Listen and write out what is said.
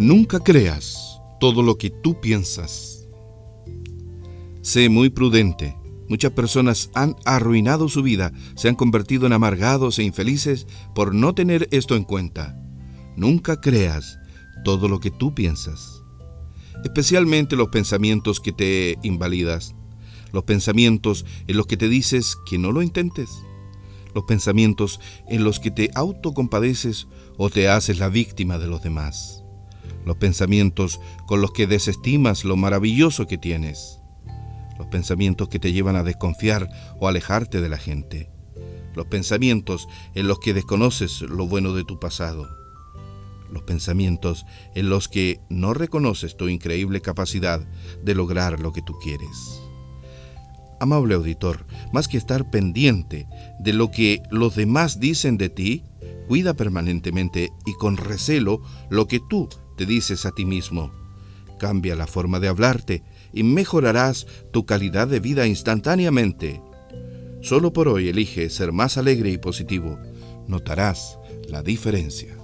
Nunca creas todo lo que tú piensas. Sé muy prudente. Muchas personas han arruinado su vida, se han convertido en amargados e infelices por no tener esto en cuenta. Nunca creas todo lo que tú piensas, especialmente los pensamientos que te invalidas, los pensamientos en los que te dices que no lo intentes, los pensamientos en los que te autocompadeces o te haces la víctima de los demás los pensamientos con los que desestimas lo maravilloso que tienes, los pensamientos que te llevan a desconfiar o alejarte de la gente, los pensamientos en los que desconoces lo bueno de tu pasado, los pensamientos en los que no reconoces tu increíble capacidad de lograr lo que tú quieres. Amable auditor, más que estar pendiente de lo que los demás dicen de ti, cuida permanentemente y con recelo lo que tú te dices a ti mismo. Cambia la forma de hablarte y mejorarás tu calidad de vida instantáneamente. Solo por hoy elige ser más alegre y positivo. Notarás la diferencia.